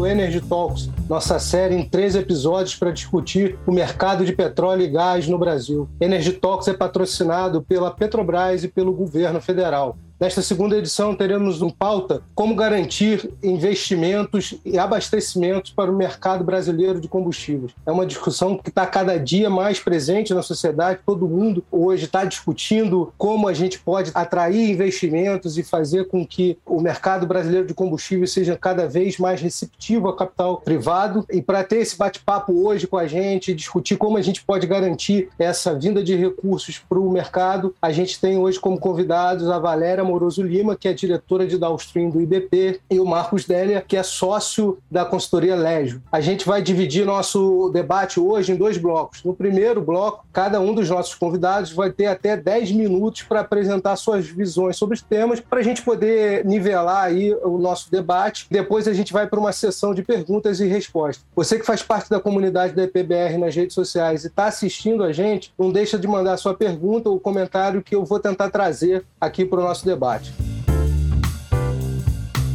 o Energy Talks, nossa série em três episódios para discutir o mercado de petróleo e gás no Brasil. Energy Talks é patrocinado pela Petrobras e pelo governo federal. Nesta segunda edição, teremos um pauta como garantir investimentos e abastecimentos para o mercado brasileiro de combustíveis. É uma discussão que está cada dia mais presente na sociedade. Todo mundo hoje está discutindo como a gente pode atrair investimentos e fazer com que o mercado brasileiro de combustíveis seja cada vez mais receptivo ao capital privado. E para ter esse bate-papo hoje com a gente, discutir como a gente pode garantir essa vinda de recursos para o mercado, a gente tem hoje como convidados a Valéria Amoroso Lima, que é diretora de downstream do IBP, e o Marcos Délia, que é sócio da consultoria Légio. A gente vai dividir nosso debate hoje em dois blocos. No primeiro bloco, cada um dos nossos convidados vai ter até 10 minutos para apresentar suas visões sobre os temas, para a gente poder nivelar aí o nosso debate. Depois a gente vai para uma sessão de perguntas e respostas. Você que faz parte da comunidade da EPBR nas redes sociais e está assistindo a gente, não deixa de mandar sua pergunta ou comentário que eu vou tentar trazer aqui para o nosso debate debate.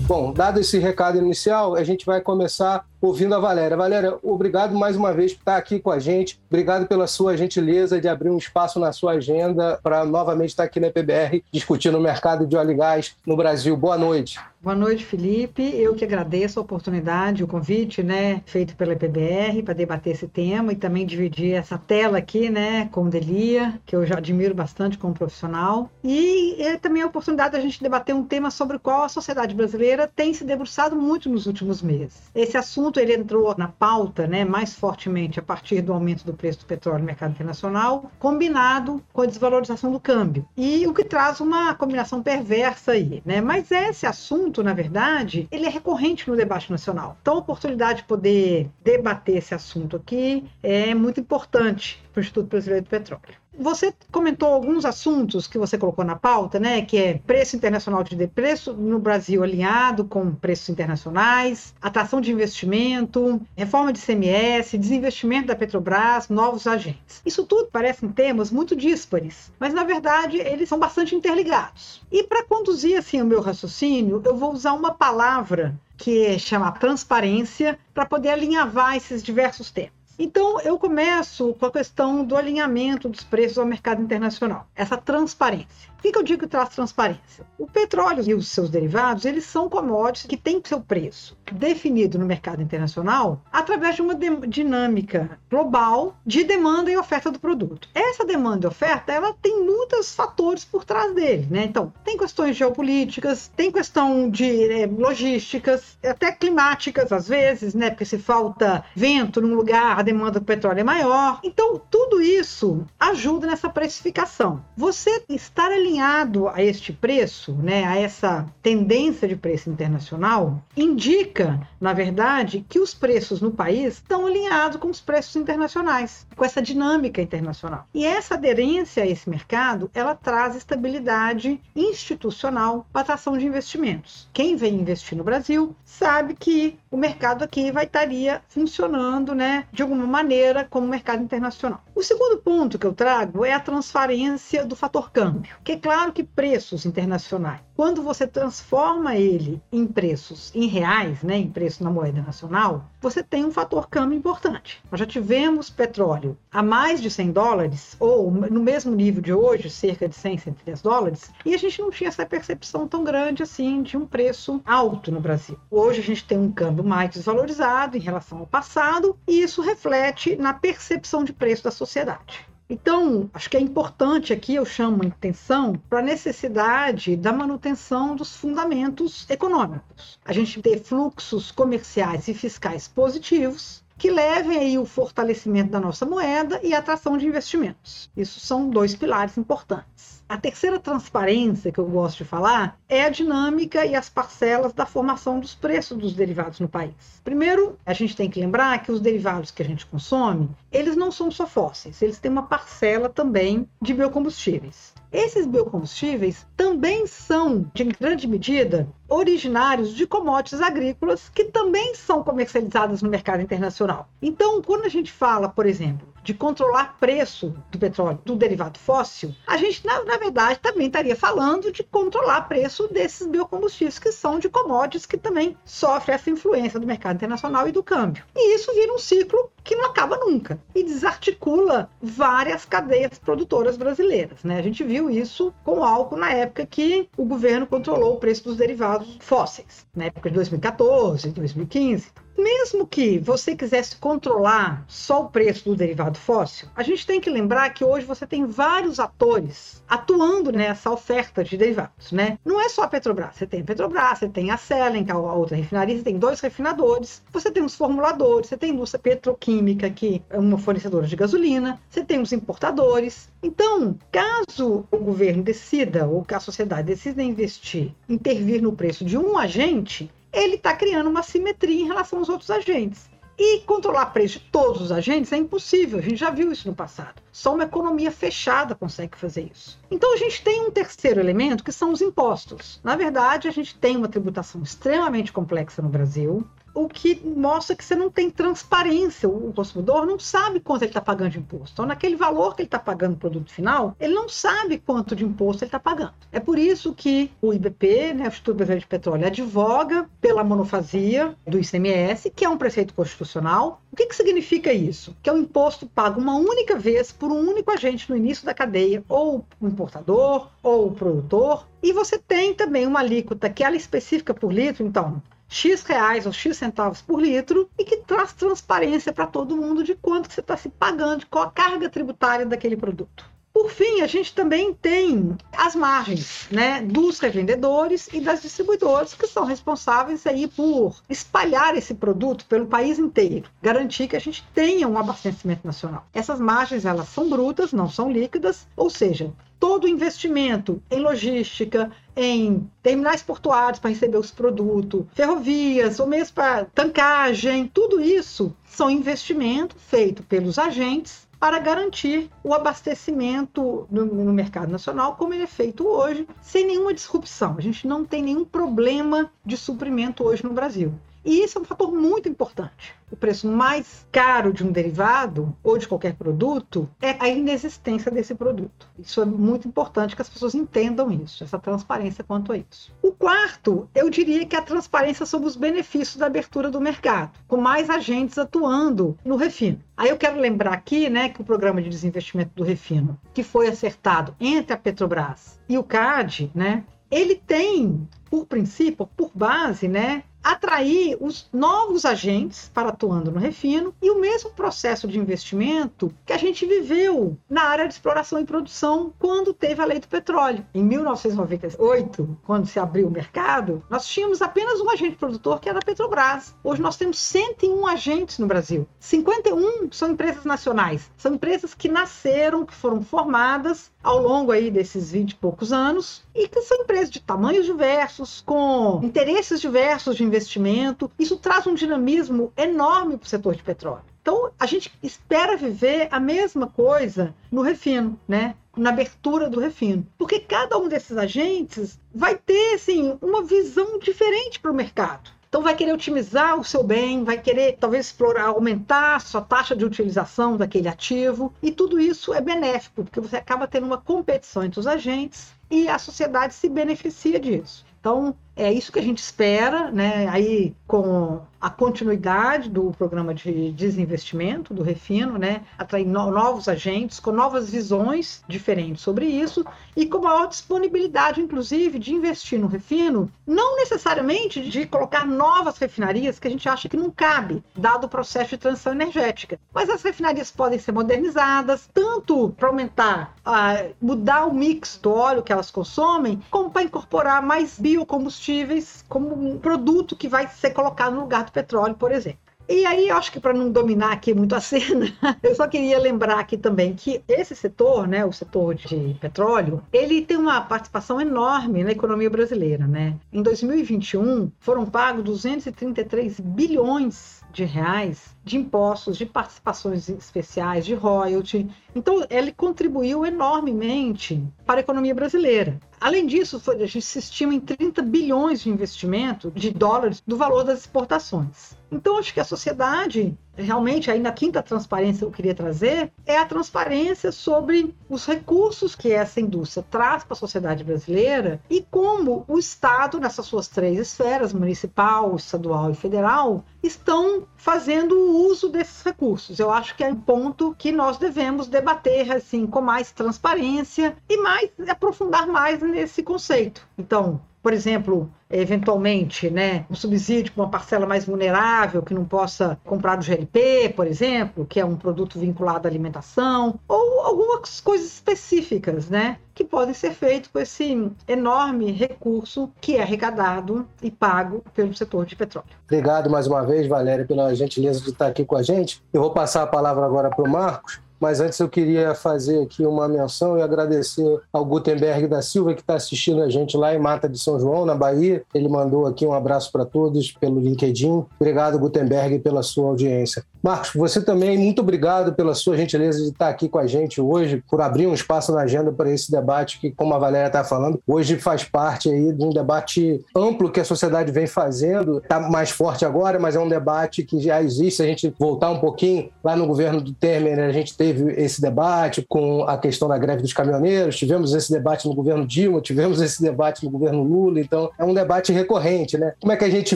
Bom, dado esse recado inicial, a gente vai começar ouvindo a Valéria. Valéria, obrigado mais uma vez por estar aqui com a gente. Obrigado pela sua gentileza de abrir um espaço na sua agenda para novamente estar aqui na PBR discutindo o mercado de óleo e gás no Brasil. Boa noite. Boa noite, Felipe. Eu que agradeço a oportunidade, o convite, né, feito pela PBR para debater esse tema e também dividir essa tela aqui, né, com Delia, que eu já admiro bastante como profissional. E é também a oportunidade da gente debater um tema sobre o qual a sociedade brasileira tem se debruçado muito nos últimos meses. Esse assunto ele entrou na pauta, né, mais fortemente a partir do aumento do preço do petróleo no mercado internacional, combinado com a desvalorização do câmbio. E o que traz uma combinação perversa aí, né? Mas esse assunto assunto, na verdade, ele é recorrente no debate nacional. Então, a oportunidade de poder debater esse assunto aqui é muito importante para o Instituto Brasileiro do Petróleo. Você comentou alguns assuntos que você colocou na pauta, né? Que é preço internacional de preço no Brasil alinhado com preços internacionais, atração de investimento, reforma de CMS, desinvestimento da Petrobras, novos agentes. Isso tudo parecem temas muito díspares, mas na verdade eles são bastante interligados. E para conduzir assim o meu raciocínio, eu vou usar uma palavra que chama transparência para poder alinhavar esses diversos temas. Então, eu começo com a questão do alinhamento dos preços ao mercado internacional, essa transparência. Por que, eu digo que traz transparência? O petróleo e os seus derivados, eles são commodities que têm seu preço definido no mercado internacional através de uma dinâmica global de demanda e oferta do produto. Essa demanda e oferta, ela tem muitos fatores por trás dele, né? Então, tem questões geopolíticas, tem questão de é, logísticas, até climáticas às vezes, né? Porque se falta vento num lugar, a demanda do petróleo é maior. Então, tudo isso ajuda nessa precificação. Você estar alinhado alinhado a este preço, né, a essa tendência de preço internacional, indica, na verdade, que os preços no país estão alinhados com os preços internacionais, com essa dinâmica internacional. E essa aderência a esse mercado, ela traz estabilidade institucional para a atração de investimentos. Quem vem investir no Brasil sabe que o mercado aqui vai estaria funcionando, né, de alguma maneira como mercado internacional. O segundo ponto que eu trago é a transferência do fator câmbio, que é claro que preços internacionais, quando você transforma ele em preços em reais, né, em preço na moeda nacional, você tem um fator câmbio importante. Nós já tivemos petróleo a mais de 100 dólares, ou no mesmo nível de hoje, cerca de 100, 110 dólares, e a gente não tinha essa percepção tão grande assim de um preço alto no Brasil. Hoje a gente tem um câmbio mais desvalorizado em relação ao passado, e isso reflete na percepção de preço da sociedade. Então, acho que é importante aqui, eu chamo a atenção para a necessidade da manutenção dos fundamentos econômicos. A gente ter fluxos comerciais e fiscais positivos, que levem aí o fortalecimento da nossa moeda e a atração de investimentos. Isso são dois pilares importantes. A terceira transparência que eu gosto de falar é a dinâmica e as parcelas da formação dos preços dos derivados no país. Primeiro, a gente tem que lembrar que os derivados que a gente consome, eles não são só fósseis, eles têm uma parcela também de biocombustíveis. Esses biocombustíveis também são, de grande medida, originários de commodities agrícolas que também são comercializadas no mercado internacional. Então, quando a gente fala, por exemplo, de controlar preço do petróleo, do derivado fóssil, a gente, na, na verdade, também estaria falando de controlar preço desses biocombustíveis, que são de commodities que também sofrem essa influência do mercado internacional e do câmbio. E isso vira um ciclo que não acaba nunca e desarticula várias cadeias produtoras brasileiras. Né? A gente viu isso com o álcool na época que o governo controlou o preço dos derivados fósseis, na época de 2014, 2015 mesmo que você quisesse controlar só o preço do derivado fóssil, a gente tem que lembrar que hoje você tem vários atores atuando nessa oferta de derivados, né? Não é só a Petrobras, você tem a Petrobras, você tem a Selen, que é a outra refinaria, você tem dois refinadores, você tem os formuladores, você tem a indústria petroquímica, que é uma fornecedora de gasolina, você tem os importadores. Então, caso o governo decida ou que a sociedade decida investir, intervir no preço de um agente, ele está criando uma simetria em relação aos outros agentes. E controlar preço de todos os agentes é impossível, a gente já viu isso no passado. Só uma economia fechada consegue fazer isso. Então a gente tem um terceiro elemento que são os impostos. Na verdade, a gente tem uma tributação extremamente complexa no Brasil o que mostra que você não tem transparência. O consumidor não sabe quanto ele está pagando de imposto. Então, naquele valor que ele está pagando no produto final, ele não sabe quanto de imposto ele está pagando. É por isso que o IBP, né, o Instituto Brasileiro de Petróleo, advoga pela monofasia do ICMS, que é um preceito constitucional. O que, que significa isso? Que é um imposto pago uma única vez por um único agente no início da cadeia, ou o importador, ou o produtor. E você tem também uma alíquota que ela é específica por litro, então X reais ou X centavos por litro e que traz transparência para todo mundo de quanto você está se pagando, qual a carga tributária daquele produto. Por fim, a gente também tem as margens né, dos revendedores e das distribuidoras, que são responsáveis aí por espalhar esse produto pelo país inteiro, garantir que a gente tenha um abastecimento nacional. Essas margens elas são brutas, não são líquidas, ou seja, todo investimento em logística, em terminais portuários para receber os produtos, ferrovias, ou mesmo para tancagem, tudo isso são investimentos feitos pelos agentes para garantir o abastecimento no, no, mercado nacional, como ele é feito hoje, sem nenhuma disrupção. A gente não tem nenhum problema de suprimento hoje no Brasil. E isso é um fator muito importante. O preço mais caro de um derivado ou de qualquer produto é a inexistência desse produto. Isso é muito importante que as pessoas entendam isso, essa transparência quanto a isso. O quarto, eu diria que é a transparência sobre os benefícios da abertura do mercado, com mais agentes atuando no refino. Aí eu quero lembrar aqui, né, que o programa de desinvestimento do refino, que foi acertado entre a Petrobras e o CAD, né, ele tem, por princípio, por base, né, atrair os novos agentes para atuando no refino e o mesmo processo de investimento que a gente viveu na área de exploração e produção quando teve a lei do petróleo. Em 1998, quando se abriu o mercado, nós tínhamos apenas um agente produtor que era a Petrobras. Hoje nós temos 101 agentes no Brasil. 51 são empresas nacionais. São empresas que nasceram, que foram formadas ao longo aí desses 20 e poucos anos e que são empresas de tamanhos diversos, com interesses diversos de investimento. Isso traz um dinamismo enorme para o setor de petróleo. Então, a gente espera viver a mesma coisa no refino, né? na abertura do refino. Porque cada um desses agentes vai ter assim, uma visão diferente para o mercado. Então vai querer otimizar o seu bem, vai querer talvez explorar, aumentar a sua taxa de utilização daquele ativo, e tudo isso é benéfico, porque você acaba tendo uma competição entre os agentes e a sociedade se beneficia disso. Então, é isso que a gente espera, né? Aí com a continuidade do programa de desinvestimento do Refino, né? Atrair no novos agentes com novas visões diferentes sobre isso e com maior disponibilidade, inclusive, de investir no refino, não necessariamente de colocar novas refinarias que a gente acha que não cabe, dado o processo de transição energética. Mas as refinarias podem ser modernizadas, tanto para aumentar, uh, mudar o mix do óleo que elas consomem, como para incorporar mais biocombustíveis combustíveis como um produto que vai ser colocado no lugar do petróleo, por exemplo. E aí, eu acho que para não dominar aqui muito a cena, eu só queria lembrar aqui também que esse setor, né, o setor de petróleo, ele tem uma participação enorme na economia brasileira, né? Em 2021, foram pagos 233 bilhões de reais de impostos, de participações especiais, de royalty. Então, ele contribuiu enormemente para a economia brasileira. Além disso, foi, a gente se estima em 30 bilhões de investimento de dólares do valor das exportações. Então, acho que a sociedade realmente aí na quinta transparência eu queria trazer é a transparência sobre os recursos que essa indústria traz para a sociedade brasileira e como o Estado, nessas suas três esferas, municipal, estadual e federal, estão fazendo uso desses recursos. Eu acho que é um ponto que nós devemos debater assim com mais transparência e mais aprofundar mais nesse conceito. Então, por exemplo, eventualmente, né, um subsídio para uma parcela mais vulnerável que não possa comprar do GLP, por exemplo, que é um produto vinculado à alimentação, ou algumas coisas específicas, né, que podem ser feitas com esse enorme recurso que é arrecadado e pago pelo setor de petróleo. Obrigado mais uma vez, Valéria, pela gentileza de estar aqui com a gente. Eu vou passar a palavra agora para o Marcos mas antes eu queria fazer aqui uma menção e agradecer ao Gutenberg da Silva, que está assistindo a gente lá em Mata de São João, na Bahia. Ele mandou aqui um abraço para todos pelo LinkedIn. Obrigado, Gutenberg, pela sua audiência. Marcos, você também, muito obrigado pela sua gentileza de estar aqui com a gente hoje, por abrir um espaço na agenda para esse debate que, como a Valéria está falando, hoje faz parte aí de um debate amplo que a sociedade vem fazendo. Está mais forte agora, mas é um debate que já existe. Se a gente voltar um pouquinho, lá no governo do Temer, a gente teve esse debate com a questão da greve dos caminhoneiros, tivemos esse debate no governo Dilma, tivemos esse debate no governo Lula, então é um debate recorrente, né? Como é que a gente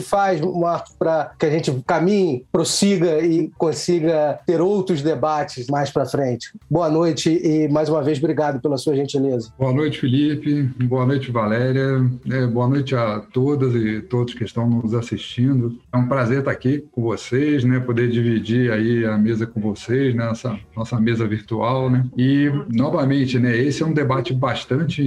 faz, Marcos, para que a gente caminhe, prossiga e consiga ter outros debates mais para frente. Boa noite e mais uma vez obrigado pela sua gentileza. Boa noite, Felipe. Boa noite, Valéria. É, boa noite a todas e todos que estão nos assistindo. É um prazer estar aqui com vocês, né? Poder dividir aí a mesa com vocês nessa nossa mesa virtual, né? E novamente, né? Esse é um debate bastante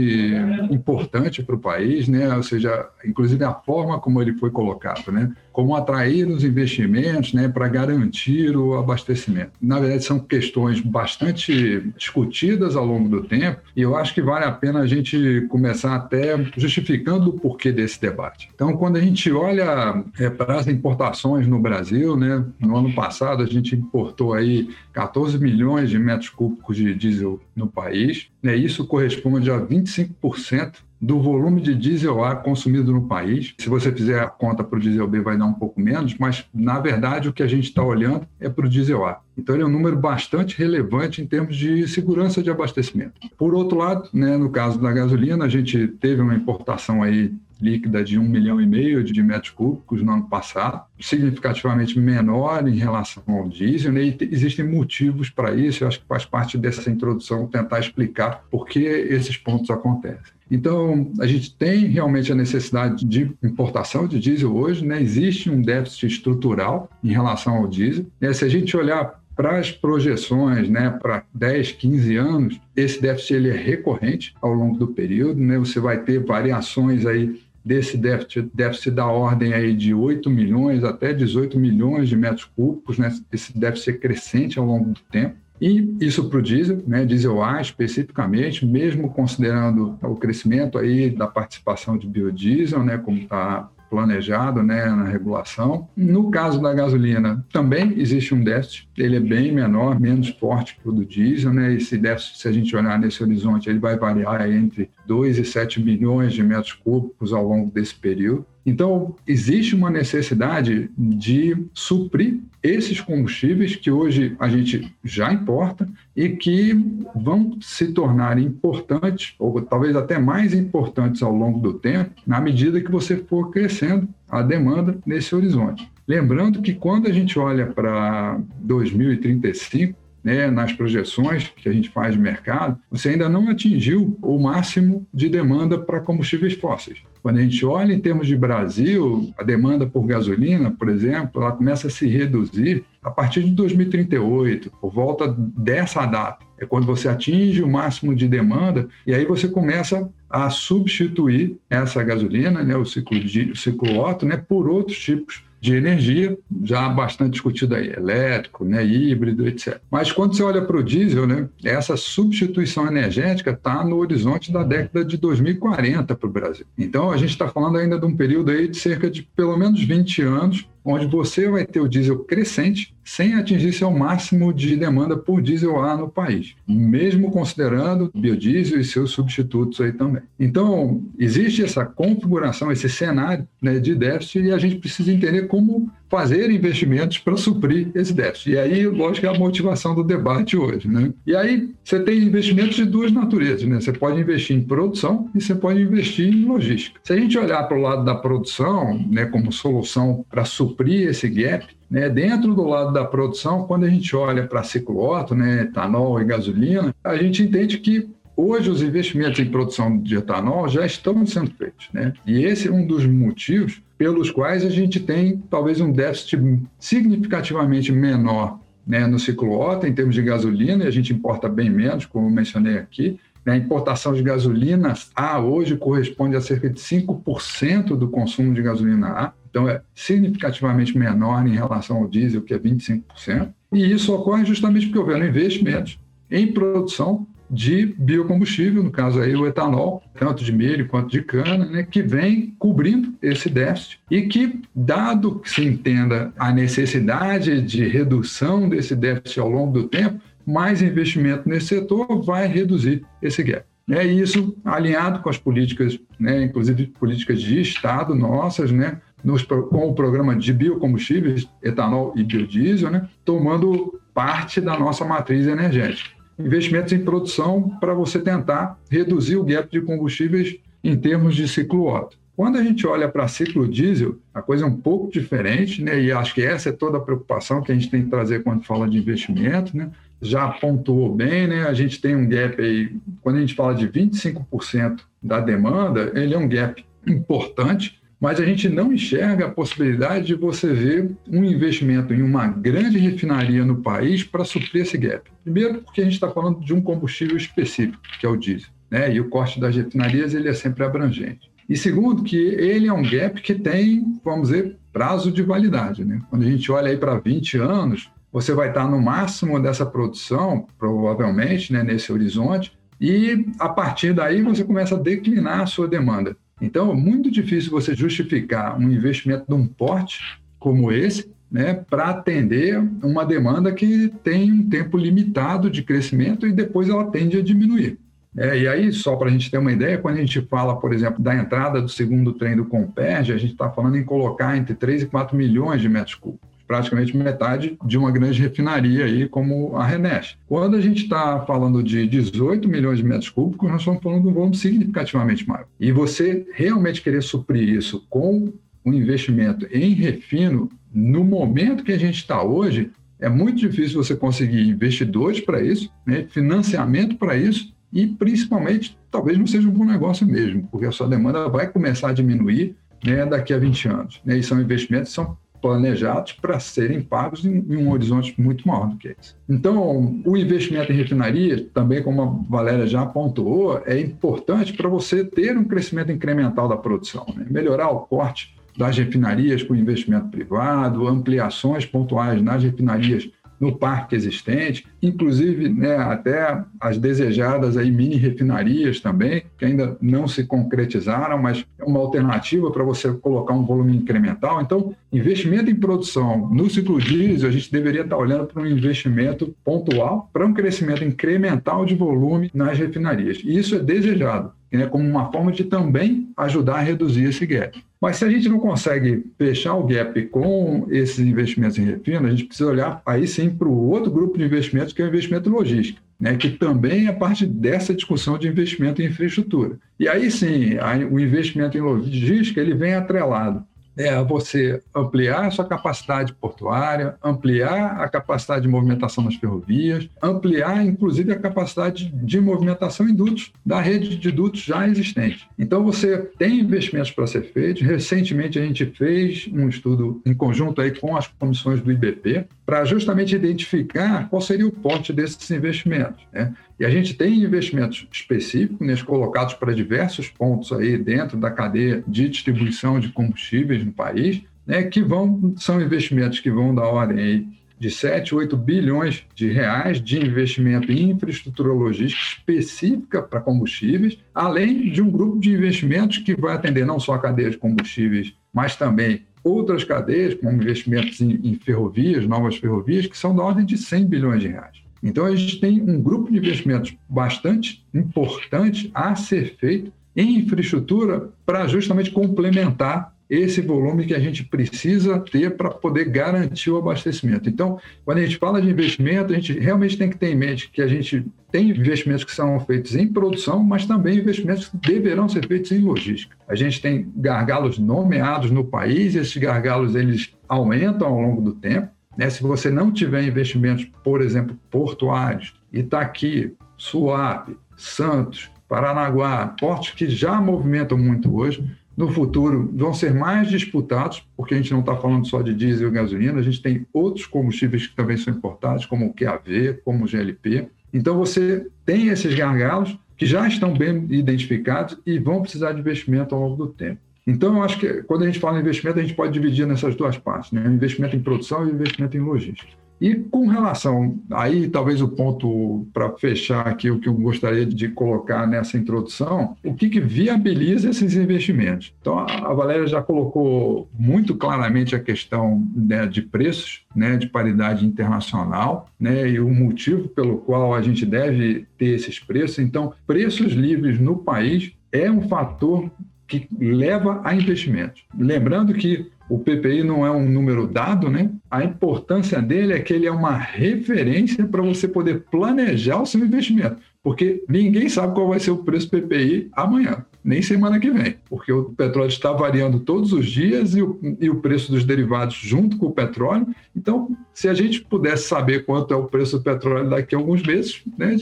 importante para o país, né? Ou seja, inclusive a forma como ele foi colocado, né? Como atrair os investimentos, né? Para garantir o abastecimento. Na verdade, são questões bastante discutidas ao longo do tempo e eu acho que vale a pena a gente começar até justificando o porquê desse debate. Então, quando a gente olha é, para as importações no Brasil, né, no ano passado a gente importou aí 14 milhões de metros cúbicos de diesel no país, né, isso corresponde a 25% do volume de diesel A consumido no país. Se você fizer a conta para o diesel B, vai dar um pouco menos, mas na verdade o que a gente está olhando é para o diesel A. Então ele é um número bastante relevante em termos de segurança de abastecimento. Por outro lado, né, no caso da gasolina, a gente teve uma importação aí líquida de um milhão e meio de metros cúbicos no ano passado, significativamente menor em relação ao diesel, né? e existem motivos para isso. Eu acho que faz parte dessa introdução tentar explicar por que esses pontos acontecem. Então, a gente tem realmente a necessidade de importação de diesel hoje, né? existe um déficit estrutural em relação ao diesel. Né? Se a gente olhar para as projeções, né, para 10, 15 anos, esse déficit ele é recorrente ao longo do período, né? Você vai ter variações aí desse déficit, déficit da ordem aí de 8 milhões até 18 milhões de metros cúbicos, né? Esse déficit crescente ao longo do tempo. E isso para o diesel, né, diesel A especificamente, mesmo considerando o crescimento aí da participação de biodiesel, né, como está planejado né, na regulação. No caso da gasolina, também existe um déficit, ele é bem menor, menos forte que o do diesel, né? Esse déficit, se a gente olhar nesse horizonte, ele vai variar entre 2 e 7 milhões de metros cúbicos ao longo desse período. Então, existe uma necessidade de suprir esses combustíveis que hoje a gente já importa e que vão se tornar importantes, ou talvez até mais importantes ao longo do tempo, na medida que você for crescendo a demanda nesse horizonte. Lembrando que quando a gente olha para 2035, né, nas projeções que a gente faz de mercado, você ainda não atingiu o máximo de demanda para combustíveis fósseis. Quando a gente olha em termos de Brasil, a demanda por gasolina, por exemplo, ela começa a se reduzir a partir de 2038, por volta dessa data. É quando você atinge o máximo de demanda e aí você começa a substituir essa gasolina, né, o ciclo, de, o ciclo Otto, né, por outros tipos de energia, já bastante discutido aí, elétrico, né, híbrido, etc. Mas quando você olha para o diesel, né, essa substituição energética está no horizonte da década de 2040 para o Brasil. Então, a gente está falando ainda de um período aí de cerca de pelo menos 20 anos onde você vai ter o diesel crescente sem atingir seu máximo de demanda por diesel A no país, mesmo considerando biodiesel e seus substitutos aí também. Então, existe essa configuração, esse cenário né, de déficit e a gente precisa entender como fazer investimentos para suprir esse déficit. E aí, lógico, é a motivação do debate hoje. Né? E aí, você tem investimentos de duas naturezas. Né? Você pode investir em produção e você pode investir em logística. Se a gente olhar para o lado da produção, né, como solução para suprir esse gap, né, dentro do lado da produção, quando a gente olha para ciclo Otto, né, etanol e gasolina, a gente entende que hoje os investimentos em produção de etanol já estão sendo feitos. Né? E esse é um dos motivos pelos quais a gente tem talvez um déficit significativamente menor né, no ciclo Otto em termos de gasolina, e a gente importa bem menos, como mencionei aqui. Né? A importação de gasolina A hoje corresponde a cerca de 5% do consumo de gasolina A. Então, é significativamente menor em relação ao diesel, que é 25%. E isso ocorre justamente porque houveram investimentos em produção de biocombustível, no caso aí o etanol, tanto de milho quanto de cana, né, que vem cobrindo esse déficit e que, dado que se entenda a necessidade de redução desse déficit ao longo do tempo, mais investimento nesse setor vai reduzir esse gap. É isso alinhado com as políticas, né, inclusive políticas de Estado nossas, né, nos, com o programa de biocombustíveis, etanol e biodiesel, né, tomando parte da nossa matriz energética. Investimentos em produção para você tentar reduzir o gap de combustíveis em termos de ciclo Otto. Quando a gente olha para ciclo diesel, a coisa é um pouco diferente, né? e acho que essa é toda a preocupação que a gente tem que trazer quando fala de investimento. Né? Já pontuou bem, né? a gente tem um gap aí, quando a gente fala de 25% da demanda, ele é um gap importante, mas a gente não enxerga a possibilidade de você ver um investimento em uma grande refinaria no país para suprir esse gap. Primeiro, porque a gente está falando de um combustível específico, que é o diesel, né? e o corte das refinarias ele é sempre abrangente. E segundo, que ele é um gap que tem, vamos dizer, prazo de validade. Né? Quando a gente olha aí para 20 anos, você vai estar no máximo dessa produção, provavelmente, né, nesse horizonte, e a partir daí você começa a declinar a sua demanda. Então, é muito difícil você justificar um investimento de um porte como esse né, para atender uma demanda que tem um tempo limitado de crescimento e depois ela tende a diminuir. É, e aí, só para a gente ter uma ideia, quando a gente fala, por exemplo, da entrada do segundo trem do Comperge, a gente está falando em colocar entre 3 e 4 milhões de metros cúbicos praticamente metade de uma grande refinaria aí como a Renes. Quando a gente está falando de 18 milhões de metros cúbicos, nós estamos falando de um volume significativamente maior. E você realmente querer suprir isso com um investimento em refino, no momento que a gente está hoje, é muito difícil você conseguir investidores para isso, né, financiamento para isso, e principalmente, talvez não seja um bom negócio mesmo, porque a sua demanda vai começar a diminuir né, daqui a 20 anos. Né, e são investimentos que são planejados para serem pagos em, em, um horizonte muito maior do que esse. Então, o investimento em refinaria, também como a Valéria já pontuou, é importante para você ter um crescimento incremental da produção, né? melhorar o corte das refinarias com investimento privado, ampliações pontuais nas refinarias no parque existente, inclusive né, até as desejadas aí mini refinarias também, que ainda não se concretizaram, mas é uma alternativa para você colocar um volume incremental. Então, investimento em produção no ciclo diesel, a gente deveria estar olhando para um investimento pontual, para um crescimento incremental de volume nas refinarias. E isso é desejado né, como uma forma de também ajudar a reduzir esse gap. Mas se a gente não consegue fechar o gap com esses investimentos em refino, a gente precisa olhar aí sim para o outro grupo de investimentos, que é o investimento logístico, né, que também é parte dessa discussão de investimento em infraestrutura. E aí sim, o investimento em logística ele vem atrelado é você ampliar a sua capacidade portuária, ampliar a capacidade de movimentação nas ferrovias, ampliar, inclusive, a capacidade de movimentação em dutos, da rede de dutos já existente. Então, você tem investimentos para ser feitos. Recentemente, a gente fez um estudo em conjunto aí com as comissões do IBP, para justamente identificar qual seria o porte desses investimentos. Né? E a gente tem investimentos específicos, né, colocados para diversos pontos aí dentro da cadeia de distribuição de combustíveis no país, né, que vão são investimentos que vão da ordem aí de 7, 8 bilhões de reais de investimento em infraestrutura logística específica para combustíveis, além de um grupo de investimentos que vai atender não só a cadeia de combustíveis, mas também outras cadeias, como investimentos em, em ferrovias, novas ferrovias, que são da ordem de 100 bilhões de reais. Então, a gente tem um grupo de investimentos bastante importante a ser feito em infraestrutura para justamente complementar esse volume que a gente precisa ter para poder garantir o abastecimento. Então, quando a gente fala de investimento, a gente realmente tem que ter em mente que a gente tem investimentos que são feitos em produção, mas também investimentos que deverão ser feitos em logística. A gente tem gargalos nomeados no país, esses gargalos eles aumentam ao longo do tempo. Né? Se você não tiver investimentos, por exemplo, portuários, Itaqui, Suape, Santos, Paranaguá, portos que já movimentam muito hoje, no futuro vão ser mais disputados, porque a gente não está falando só de diesel e gasolina, a gente tem outros combustíveis que também são importados, como o QAV, como o GLP. Então você tem esses gargalos que já estão bem identificados e vão precisar de investimento ao longo do tempo. Então, eu acho que quando a gente fala em investimento, a gente pode dividir nessas duas partes, né? investimento em produção e investimento em logística. E com relação, aí talvez o ponto para fechar aqui, o que eu gostaria de colocar nessa introdução, o que, que viabiliza esses investimentos? Então, a Valéria já colocou muito claramente a questão né, de preços, né, de paridade internacional, né, e o motivo pelo qual a gente deve ter esses preços. Então, preços livres no país é um fator que leva a investimentos. Lembrando que o PPI não é um número dado, né? A importância dele é que ele é uma referência para você poder planejar o seu investimento, porque ninguém sabe qual vai ser o preço do PPI amanhã, nem semana que vem, porque o petróleo está variando todos os dias e o, e o preço dos derivados junto com o petróleo. Então, se a gente pudesse saber quanto é o preço do petróleo daqui a alguns meses, né,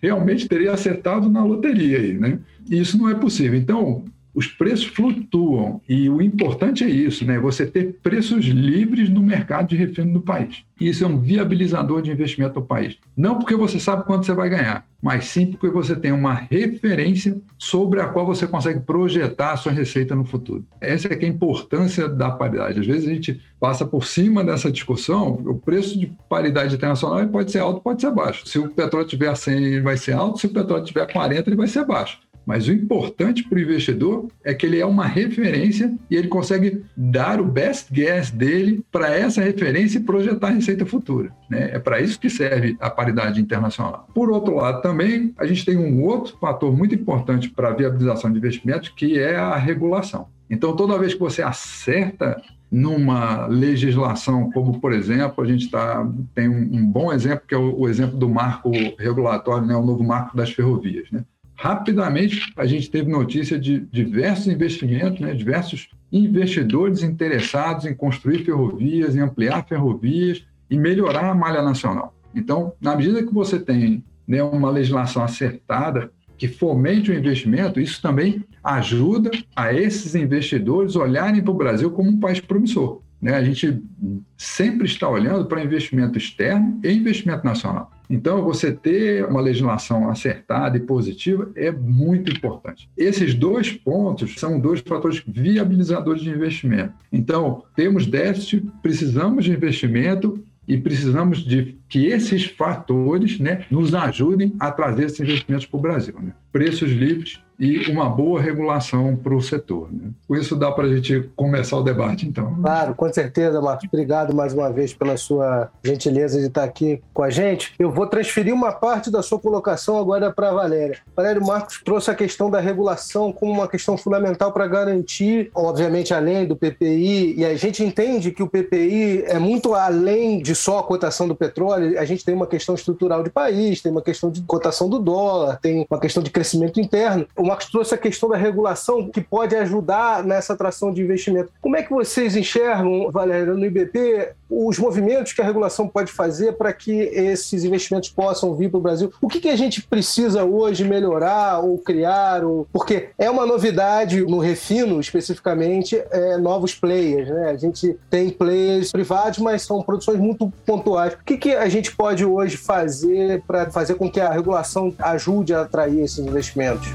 realmente teria acertado na loteria aí, né? E isso não é possível. Então, os preços flutuam e o importante é isso, né? Você ter preços livres no mercado de refino do país. Isso é um viabilizador de investimento no país. Não porque você sabe quanto você vai ganhar, mas sim porque você tem uma referência sobre a qual você consegue projetar a sua receita no futuro. Essa é, é a importância da paridade. Às vezes a gente passa por cima dessa discussão, o preço de paridade internacional pode ser alto, pode ser baixo. Se o petróleo tiver 100, ele vai ser alto, se o petróleo tiver 40, ele vai ser baixo. Mas o importante para o investidor é que ele é uma referência e ele consegue dar o best guess dele para essa referência e projetar a receita futura. Né? É para isso que serve a paridade internacional. Por outro lado, também a gente tem um outro fator muito importante para a viabilização de investimentos, que é a regulação. Então, toda vez que você acerta numa legislação, como por exemplo, a gente tá, tem um, um bom exemplo, que é o, o, exemplo do marco regulatório, né, o novo marco das ferrovias. Né? Rapidamente a gente teve notícia de diversos investimentos, né, diversos investidores interessados em construir ferrovias, em ampliar ferrovias e melhorar a malha nacional. Então, na medida que você tem né, uma legislação acertada que fomente o investimento, isso também ajuda a esses investidores olharem para o Brasil como um país promissor. Né? A gente sempre está olhando para investimento externo e investimento nacional. Então, você ter uma legislação acertada e positiva é muito importante. Esses dois pontos são dois fatores viabilizadores de investimento. Então, temos déficit, precisamos de investimento e precisamos de que esses fatores né, nos ajudem a trazer esses investimentos para o Brasil. Né? Preços livres, e uma boa regulação para o setor. Né? Com isso dá para a gente começar o debate, então. Claro, com certeza, Marcos. Obrigado mais uma vez pela sua gentileza de estar aqui com a gente. Eu vou transferir uma parte da sua colocação agora para a Valéria. Valério Marcos trouxe a questão da regulação como uma questão fundamental para garantir, obviamente, além do PPI, e a gente entende que o PPI é muito além de só a cotação do petróleo, a gente tem uma questão estrutural de país, tem uma questão de cotação do dólar, tem uma questão de crescimento interno. Marcos trouxe a questão da regulação que pode ajudar nessa atração de investimento. Como é que vocês enxergam, Valéria, no IBP, os movimentos que a regulação pode fazer para que esses investimentos possam vir para o Brasil? O que, que a gente precisa hoje melhorar ou criar? Ou... Porque é uma novidade no refino, especificamente, é, novos players. Né? A gente tem players privados, mas são produções muito pontuais. O que, que a gente pode hoje fazer para fazer com que a regulação ajude a atrair esses investimentos?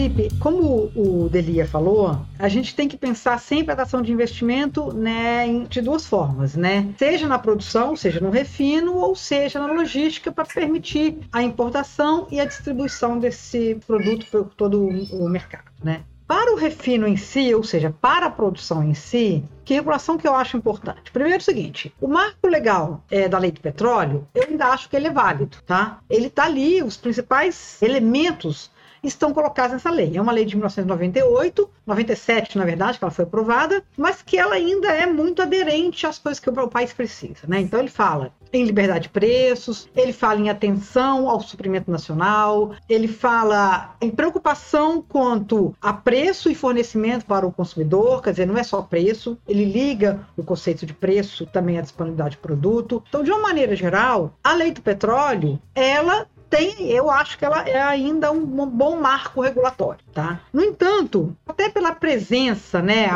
Felipe, como o Delia falou, a gente tem que pensar sempre a atração de investimento né, de duas formas, né? Seja na produção, seja no refino, ou seja na logística, para permitir a importação e a distribuição desse produto por todo o mercado, né? Para o refino em si, ou seja, para a produção em si, que regulação que eu acho importante? Primeiro é o seguinte, o marco legal é, da lei do petróleo, eu ainda acho que ele é válido, tá? Ele está ali, os principais elementos estão colocadas nessa lei. É uma lei de 1998, 97, na verdade, que ela foi aprovada, mas que ela ainda é muito aderente às coisas que o país precisa. Né? Então, ele fala em liberdade de preços, ele fala em atenção ao suprimento nacional, ele fala em preocupação quanto a preço e fornecimento para o consumidor, quer dizer, não é só preço, ele liga o conceito de preço também à disponibilidade de produto. Então, de uma maneira geral, a lei do petróleo, ela tem, eu acho que ela é ainda um, bom marco regulatório, tá? No entanto, até pela presença, né,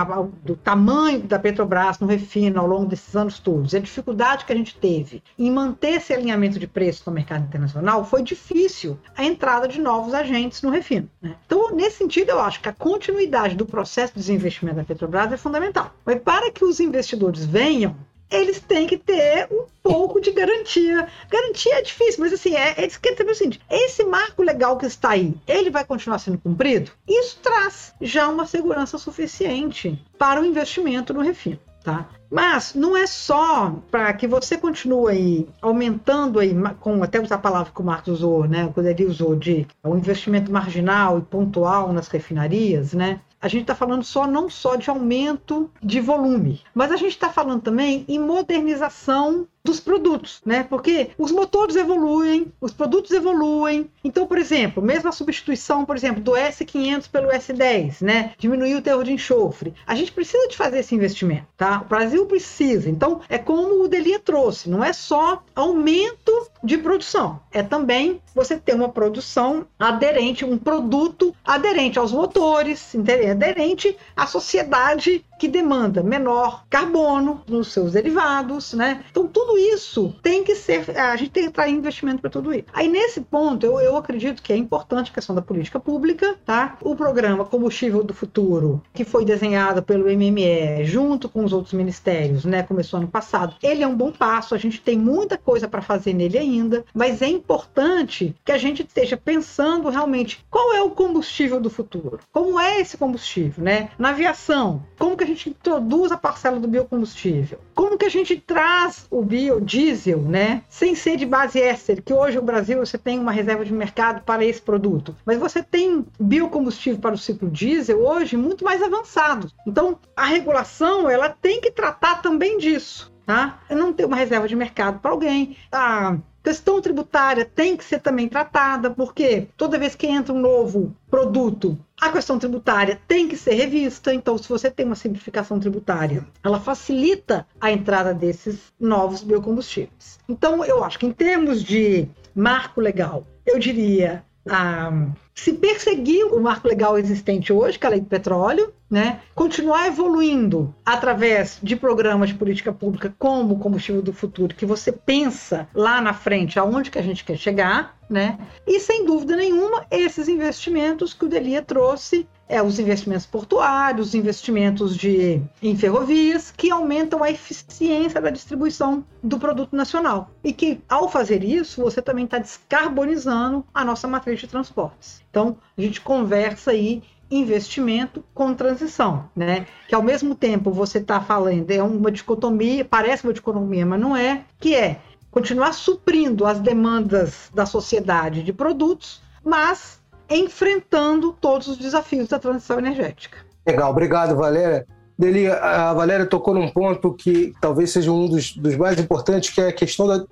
do tamanho da Petrobras no refino ao longo desses anos todos, a dificuldade que a gente teve em manter esse alinhamento de preços no mercado internacional, foi difícil a entrada de novos agentes no refino. Né? Então, nesse sentido, eu acho que a continuidade do processo de desinvestimento da Petrobras é fundamental. Mas para que os investidores venham eles têm que ter um pouco de garantia. Garantia é difícil, mas assim, é, eles querem saber o seguinte: esse marco legal que está aí, ele vai continuar sendo cumprido? Isso traz já uma segurança suficiente para o investimento no refino. Tá? Mas não é só para que você continue aí aumentando aí, com até usar a palavra que o Marcos usou, né? Quando ele usou de um investimento marginal e pontual nas refinarias, né? A gente está falando só não só de aumento de volume, mas a gente está falando também em modernização dos produtos, né? Porque os motores evoluem, os produtos evoluem. Então, por exemplo, mesmo a substituição, por exemplo, do S500 pelo S10, né? Diminuir o teor de enxofre. A gente precisa de fazer esse investimento, tá? O Brasil precisa. Então, é como o Delia trouxe, não é só aumento de produção, é também você ter uma produção aderente, um produto aderente aos motores, aderente à sociedade que demanda menor carbono nos seus derivados, né? Então tudo isso tem que ser, a gente tem que trazer investimento para tudo isso. Aí nesse ponto eu, eu acredito que é importante a questão da política pública, tá? O programa Combustível do Futuro, que foi desenhado pelo MME junto com os outros ministérios, né? Começou ano passado. Ele é um bom passo, a gente tem muita coisa para fazer nele ainda, mas é importante que a gente esteja pensando realmente qual é o combustível do futuro, como é esse combustível, né? Na aviação, como que a gente introduz a parcela do biocombustível? Como que a gente traz o biodiesel, né? Sem ser de base éster, que hoje no Brasil você tem uma reserva de mercado para esse produto. Mas você tem biocombustível para o ciclo diesel hoje muito mais avançado. Então, a regulação, ela tem que tratar também disso, tá? Não ter uma reserva de mercado para alguém. A questão tributária tem que ser também tratada, porque toda vez que entra um novo produto, a questão tributária tem que ser revista. Então, se você tem uma simplificação tributária, ela facilita a entrada desses novos biocombustíveis. Então, eu acho que em termos de marco legal, eu diria a se perseguir o marco legal existente hoje, que é a lei do petróleo, né? continuar evoluindo através de programas de política pública como o combustível do futuro, que você pensa lá na frente aonde que a gente quer chegar, né? E sem dúvida nenhuma, esses investimentos que o Delia trouxe é, os investimentos portuários, os investimentos de, em ferrovias, que aumentam a eficiência da distribuição do produto nacional. E que, ao fazer isso, você também está descarbonizando a nossa matriz de transportes. Então, a gente conversa aí investimento com transição, né? Que ao mesmo tempo você está falando, é uma dicotomia, parece uma dicotomia, mas não é, que é continuar suprindo as demandas da sociedade de produtos, mas enfrentando todos os desafios da transição energética. Legal, obrigado, Valéria. Deli, a Valéria tocou num ponto que talvez seja um dos, dos mais importantes, que é a questão da,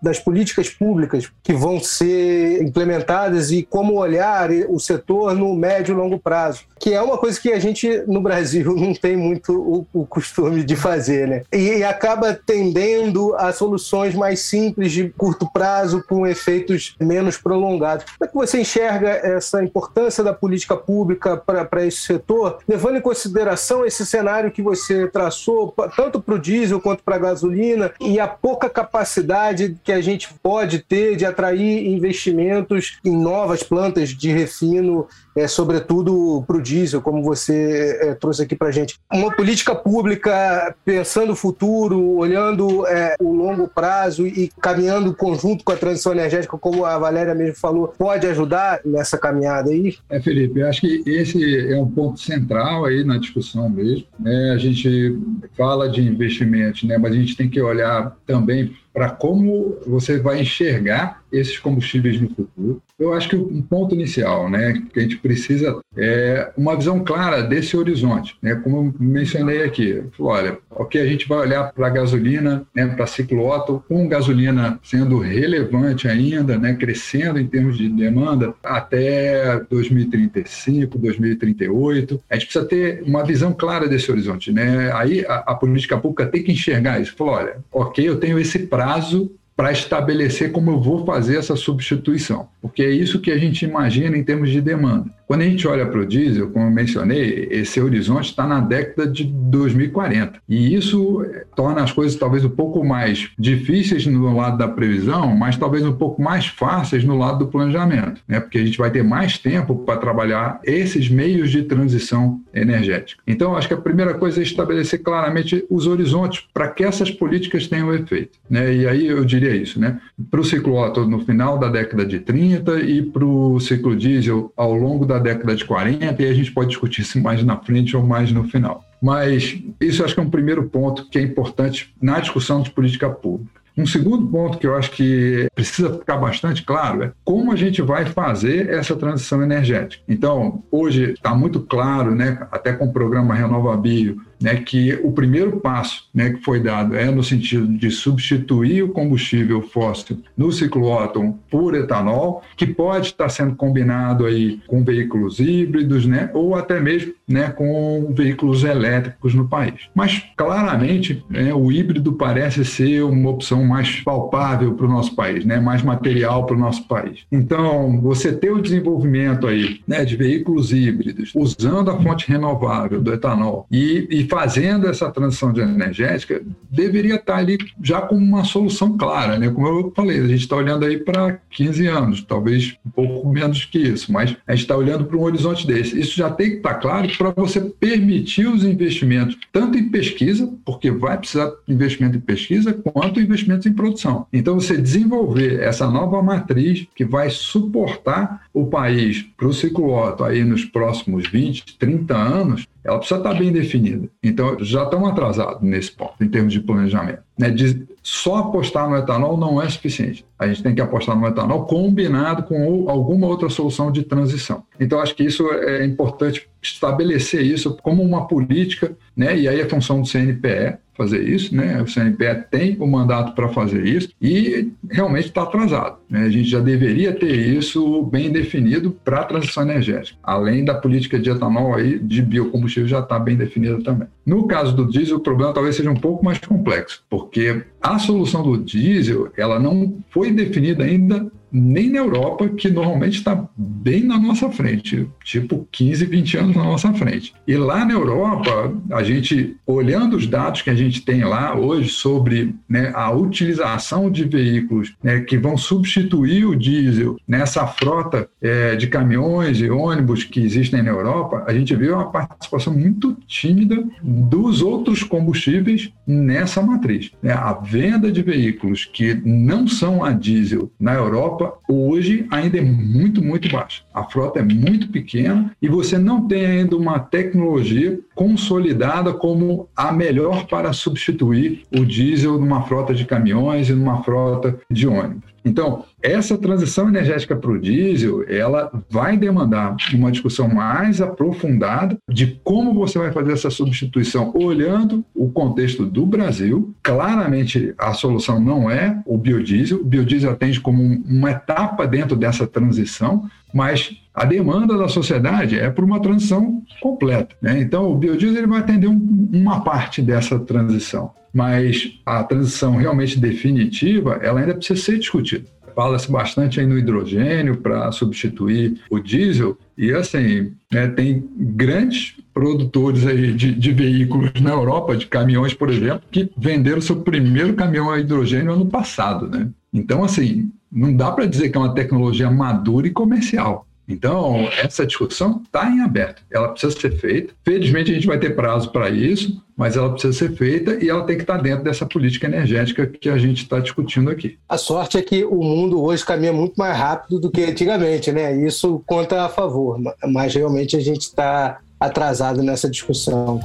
das políticas públicas que vão ser implementadas e como olhar o setor no médio e longo prazo, que é uma coisa que a gente no Brasil não tem muito o, o costume de fazer, né? E, e, acaba tendendo a soluções mais simples de curto prazo com efeitos menos prolongados. Como é que você enxerga essa importância da política pública para esse setor, levando em consideração esse cenário cenário que você traçou, tanto para o diesel quanto para a gasolina, e a pouca capacidade que a gente pode ter de atrair investimentos em novas plantas de refino, é, sobretudo para o diesel, como você é, trouxe aqui para a gente. Uma política pública pensando o futuro, olhando é, o longo prazo e caminhando conjunto com a transição energética, como a Valéria mesmo falou, pode ajudar nessa caminhada aí? É, Felipe, eu acho que esse é um ponto central aí na discussão mesmo. Né? A gente fala de investimentos, né? mas a gente tem que olhar também para como você vai enxergar esses combustíveis no futuro. Eu acho que um ponto inicial, né, que a gente precisa é uma visão clara desse horizonte, né, como eu mencionei aqui. olha, ok, a gente vai olhar para a gasolina, né, para ciclo Otto, com gasolina sendo relevante ainda, né, crescendo em termos de demanda até 2035, 2038. A gente precisa ter uma visão clara desse horizonte, né? Aí a, a política pública tem que enxergar isso. Olha, ok, eu tenho esse prazo para estabelecer como eu vou fazer essa substituição, porque é isso que a gente imagina em termos de demanda. Quando a gente olha para o diesel, como eu mencionei, esse horizonte está na década de 2040. E isso torna as coisas talvez um pouco mais difíceis no lado da previsão, mas talvez um pouco mais fáceis no lado do planejamento, né? porque a gente vai ter mais tempo para trabalhar esses meios de transição energética. Então, acho que a primeira coisa é estabelecer claramente os horizontes para que essas políticas tenham efeito. Né? E aí eu diria isso, né? para o ciclo Otto no final da década de 30 e para o ciclo diesel ao longo da década de 40, e a gente pode discutir se mais na frente ou mais no final. Mas isso acho que é um primeiro ponto que é importante na discussão de política pública. Um segundo ponto que eu acho que precisa ficar bastante claro é como a gente vai fazer essa transição energética. Então, hoje está muito claro, né, até com o programa Renova Bio, né, que o primeiro passo né, que foi dado é no sentido de substituir o combustível fóssil no ciclo Otton por etanol, que pode estar sendo combinado aí com veículos híbridos, né, ou até mesmo né, com veículos elétricos no país. Mas claramente né, o híbrido parece ser uma opção mais palpável para o nosso país, né, mais material para o nosso país. Então, você ter o desenvolvimento aí né, de veículos híbridos usando a fonte renovável do etanol e, e fazendo essa transição de energética, deveria estar ali já como uma solução clara, né? Como eu falei, a gente está olhando aí para 15 anos, talvez um pouco menos que isso, mas a gente está olhando para um horizonte desse. Isso já tem que estar claro para você permitir os investimentos, tanto em pesquisa, porque vai precisar de investimento em pesquisa, quanto investimentos em produção. Então, você desenvolver essa nova matriz que vai suportar o país para o ciclo Otto aí nos próximos 20, 30 anos, ela precisa estar bem definida. Então, já estamos atrasados nesse ponto, em termos de planejamento. Né? De, só apostar no etanol não é suficiente. A gente tem que apostar no etanol combinado com alguma outra solução de transição. Então, acho que isso é importante estabelecer isso como uma política, né? e aí a função do CNPE, fazer isso, né? O CNPE tem o mandato para fazer isso e realmente está atrasado. Né? A gente já deveria ter isso bem definido para a transição energética. Além da política de etanol aí, de biocombustível já está bem definida também. No caso do diesel, o problema talvez seja um pouco mais complexo, porque a solução do diesel ela não foi definida ainda nem na Europa, que normalmente está bem na nossa frente, tipo 15, 20 anos na nossa frente. E lá na Europa, a gente, olhando os dados que a gente tem lá hoje sobre né, a utilização de veículos né, que vão substituir o diesel nessa frota é, de caminhões e ônibus que existem na Europa, a gente vê uma participação muito tímida dos outros combustíveis nessa matriz. Né? A venda de veículos que não são a diesel na Europa Hoje ainda é muito, muito baixa. A frota é muito pequena e você não tem ainda uma tecnologia consolidada como a melhor para substituir o diesel numa frota de caminhões e numa frota de ônibus. Então, essa transição energética para o diesel, ela vai demandar uma discussão mais aprofundada de como você vai fazer essa substituição, olhando o contexto do Brasil. Claramente, a solução não é o biodiesel. O biodiesel atende como uma etapa dentro dessa transição, mas a demanda da sociedade é por uma transição completa. Né? Então, o biodiesel ele vai atender um, uma parte dessa transição mas a transição realmente definitiva, ela ainda precisa ser discutida. Fala-se bastante aí no hidrogênio para substituir o diesel, e assim, né, tem grandes produtores aí de, de, veículos na Europa, de caminhões, por exemplo, que venderam seu primeiro caminhão a hidrogênio ano passado, né? Então, assim, não dá para dizer que é uma tecnologia madura e comercial. Então, essa discussão está em aberto. Ela precisa ser feita. Felizmente, a gente vai ter prazo para isso, mas ela precisa ser feita e ela tem que estar tá dentro dessa política energética que a gente está discutindo aqui. A sorte é que o mundo hoje caminha muito mais rápido do que antigamente, né? Isso conta a favor, mas realmente a gente está atrasado nessa discussão.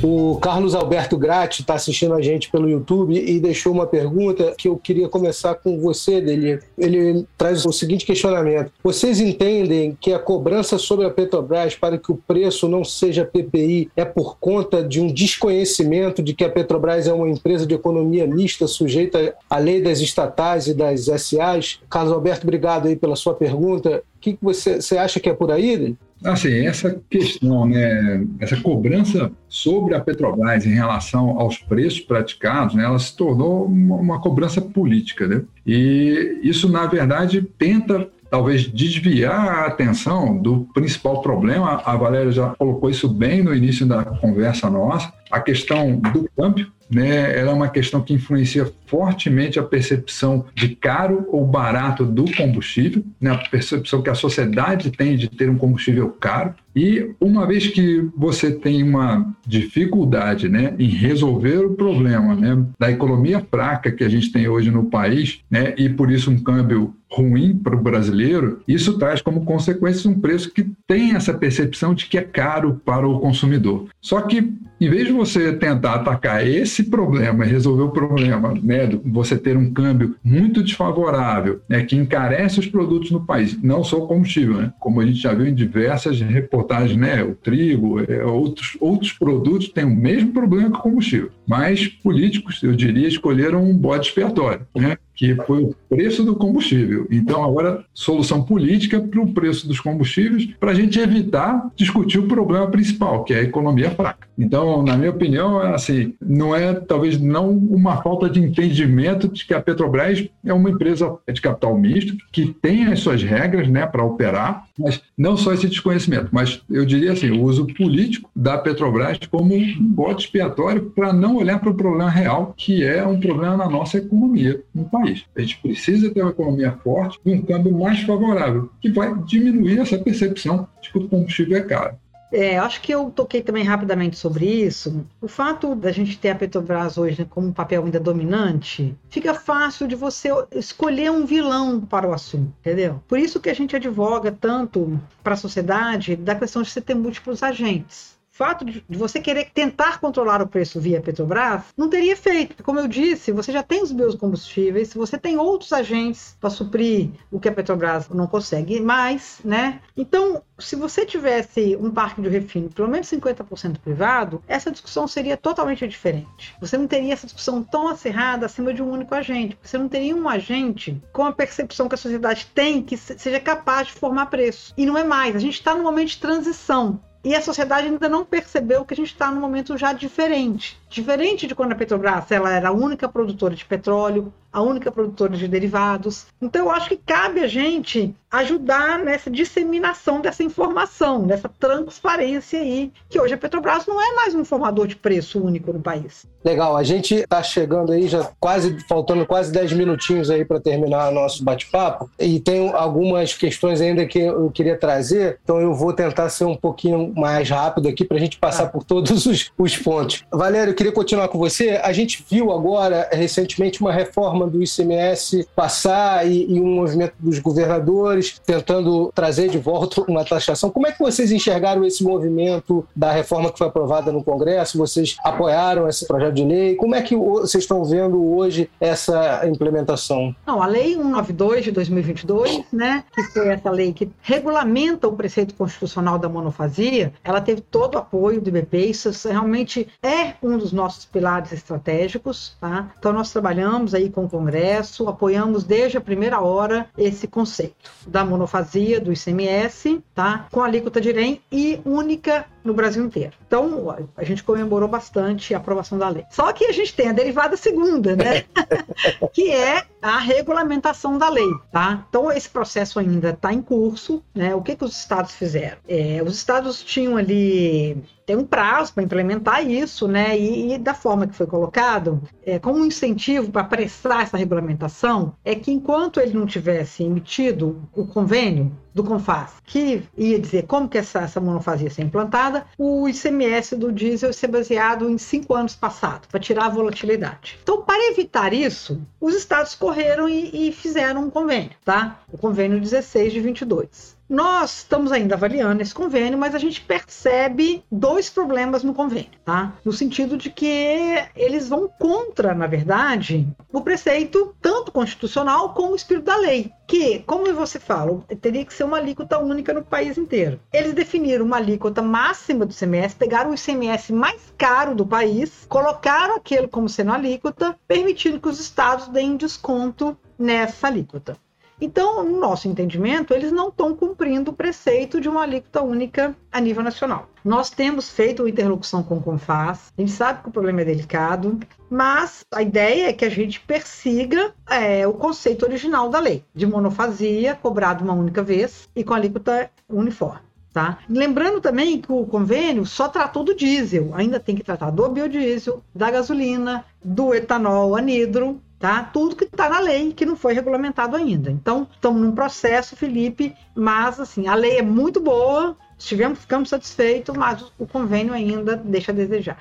O Carlos Alberto Gratti está assistindo a gente pelo YouTube e deixou uma pergunta que eu queria começar com você, Deli. Ele traz o seguinte questionamento: Vocês entendem que a cobrança sobre a Petrobras para que o preço não seja PPI é por conta de um desconhecimento de que a Petrobras é uma empresa de economia mista sujeita à lei das estatais e das SAs? Carlos Alberto, obrigado aí pela sua pergunta. O que você, você acha que é por aí? Dele? Assim, essa questão, né, essa cobrança sobre a Petrobras em relação aos preços praticados, né, ela se tornou uma, uma cobrança política. Né? E isso, na verdade, tenta talvez desviar a atenção do principal problema. A Valéria já colocou isso bem no início da conversa nossa, a questão do câmbio né, ela é uma questão que influencia fortemente a percepção de caro ou barato do combustível, né, a percepção que a sociedade tem de ter um combustível caro. E uma vez que você tem uma dificuldade né, em resolver o problema né, da economia fraca que a gente tem hoje no país, né, e por isso um câmbio ruim para o brasileiro, isso traz como consequência um preço que tem essa percepção de que é caro para o consumidor. Só que, em vez de você tentar atacar esse problema resolver o problema, né, você ter um câmbio muito desfavorável, né, que encarece os produtos no país, não só o combustível, né, como a gente já viu em diversas reportagens, né, o trigo, é, outros, outros produtos têm o mesmo problema que o combustível, mas políticos, eu diria, escolheram um bode expiatório, né, que foi o preço do combustível. Então, agora, solução política para o preço dos combustíveis, para a gente evitar discutir o problema principal, que é a economia fraca. Então, na minha opinião, é assim, não é talvez não uma falta de entendimento de que a Petrobras é uma empresa de capital misto, que tem as suas regras né, para operar, mas não só esse desconhecimento, mas eu diria assim, o uso político da Petrobras como um bote expiatório para não olhar para o problema real, que é um problema na nossa economia no país país. A gente precisa ter uma economia forte e um câmbio mais favorável, que vai diminuir essa percepção de que o combustível é caro. É, acho que eu toquei também rapidamente sobre isso. O fato da gente ter a Petrobras hoje como um papel ainda dominante, fica fácil de você escolher um vilão para o assunto, entendeu? Por isso que a gente advoga tanto para a sociedade da questão de você ter múltiplos agentes fato de, você querer tentar controlar o preço via Petrobras não teria efeito. Como eu disse, você já tem os biocombustíveis, você tem outros agentes para suprir o que a Petrobras não consegue mais, né? Então, se você tivesse um parque de refino pelo menos 50% privado, essa discussão seria totalmente diferente. Você não teria essa discussão tão acirrada acima de um único agente. Você não teria um agente com a percepção que a sociedade tem que seja capaz de formar preço. E não é mais. A gente está num momento de transição. E a sociedade ainda não percebeu que a gente está num momento já diferente. Diferente de quando a Petrobras ela era a única produtora de petróleo, a única produtora de derivados. Então, eu acho que cabe a gente ajudar nessa disseminação dessa informação, dessa transparência aí, que hoje a Petrobras não é mais um formador de preço único no país. Legal, a gente está chegando aí, já quase faltando quase 10 minutinhos aí para terminar nosso bate-papo, e tem algumas questões ainda que eu queria trazer, então eu vou tentar ser um pouquinho mais rápido aqui para a gente passar ah. por todos os, os pontos. Valério, queria continuar com você. A gente viu agora, recentemente, uma reforma do ICMS passar e, e um movimento dos governadores tentando trazer de volta uma taxação. Como é que vocês enxergaram esse movimento da reforma que foi aprovada no Congresso? Vocês apoiaram esse projeto de lei? Como é que vocês estão vendo hoje essa implementação? Não, a Lei 192 de 2022, né, que foi essa lei que regulamenta o preceito constitucional da monofasia, ela teve todo o apoio do IBP. Isso realmente é um dos nossos pilares estratégicos, tá? Então nós trabalhamos aí com o Congresso, apoiamos desde a primeira hora esse conceito da monofasia do ICMS, tá? Com alíquota de IREM e única no Brasil inteiro. Então, a gente comemorou bastante a aprovação da lei. Só que a gente tem a derivada segunda, né? que é a regulamentação da lei, tá? Então, esse processo ainda está em curso, né? O que, que os estados fizeram? É, os estados tinham ali tem um prazo para implementar isso, né? E, e, da forma que foi colocado, é, como um incentivo para apressar essa regulamentação, é que enquanto ele não tivesse emitido o convênio do CONFAS, que ia dizer como que essa, essa monofasia ia ser implantada, o ICMS do diesel ia ser baseado em cinco anos passados, para tirar a volatilidade. Então, para evitar isso, os estados correram e, e fizeram um convênio, tá? O convênio 16 de 22. Nós estamos ainda avaliando esse convênio, mas a gente percebe dois problemas no convênio, tá? No sentido de que eles vão contra, na verdade, o preceito tanto constitucional como o espírito da lei, que, como você fala, teria que ser uma alíquota única no país inteiro. Eles definiram uma alíquota máxima do ICMS, pegaram o ICMS mais caro do país, colocaram aquele como sendo alíquota, permitindo que os estados deem desconto nessa alíquota. Então, no nosso entendimento, eles não estão cumprindo o preceito de uma alíquota única a nível nacional. Nós temos feito uma interlocução com o Confas, a gente sabe que o problema é delicado, mas a ideia é que a gente persiga é, o conceito original da lei, de monofasia, cobrado uma única vez e com alíquota uniforme. Tá? Lembrando também que o convênio só tratou do diesel, ainda tem que tratar do biodiesel, da gasolina, do etanol anidro tá? Tudo que está na lei que não foi regulamentado ainda. Então, estamos num processo, Felipe, mas assim, a lei é muito boa, estivemos, ficamos satisfeitos, mas o convênio ainda deixa a desejar.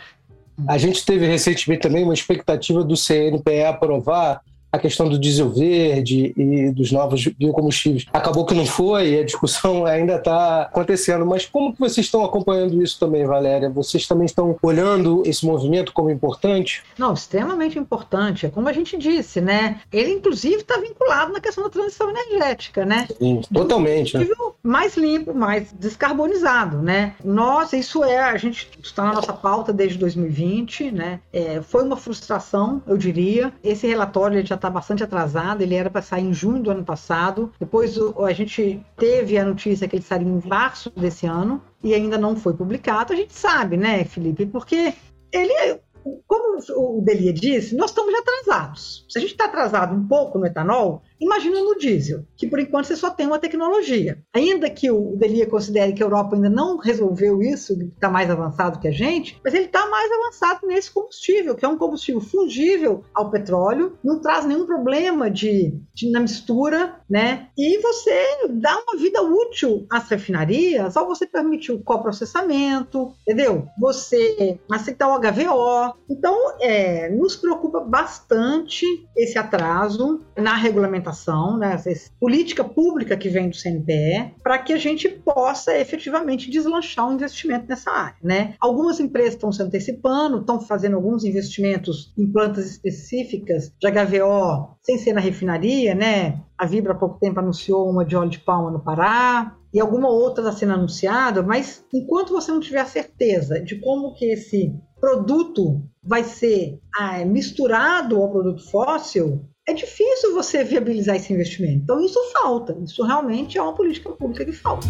A gente teve recentemente também uma expectativa do CNPE aprovar a questão do diesel verde e dos novos biocombustíveis. Acabou que não foi, a discussão ainda está acontecendo. Mas como que vocês estão acompanhando isso também, Valéria? Vocês também estão olhando esse movimento como importante? Não, extremamente importante. É como a gente disse, né? Ele, inclusive, está vinculado na questão da transição energética, né? Sim, totalmente. Né? Mais limpo, mais descarbonizado, né? Nós, isso é, a gente está na nossa pauta desde 2020, né? É, foi uma frustração, eu diria. Esse relatório já está bastante atrasado, ele era para sair em junho do ano passado. Depois a gente teve a notícia que ele sairia em março desse ano e ainda não foi publicado. A gente sabe, né, Felipe? Porque ele como o Delia disse, nós estamos atrasados. Se a gente está atrasado um pouco no etanol, Imagina no diesel, que por enquanto você só tem uma tecnologia. Ainda que o Delia considere que a Europa ainda não resolveu isso, está mais avançado que a gente, mas ele está mais avançado nesse combustível, que é um combustível fungível ao petróleo, não traz nenhum problema de, de na mistura, né? E você dá uma vida útil às refinarias ao você permitir o coprocessamento, entendeu? Você aceitar o HVO. Então, é, nos preocupa bastante esse atraso na regulamentação regulamentação, né, política pública que vem do CNPE, para que a gente possa efetivamente deslanchar um investimento nessa área. Né? Algumas empresas estão se antecipando, estão fazendo alguns investimentos em plantas específicas de HVO, sem ser na refinaria, né? A Vibra há pouco tempo anunciou uma de óleo de palma no Pará, e alguma outra está sendo anunciada, mas enquanto você não tiver a certeza de como que esse produto vai ser ah, misturado ao produto fóssil, é difícil você viabilizar esse investimento. Então, isso falta. Isso realmente é uma política pública que falta.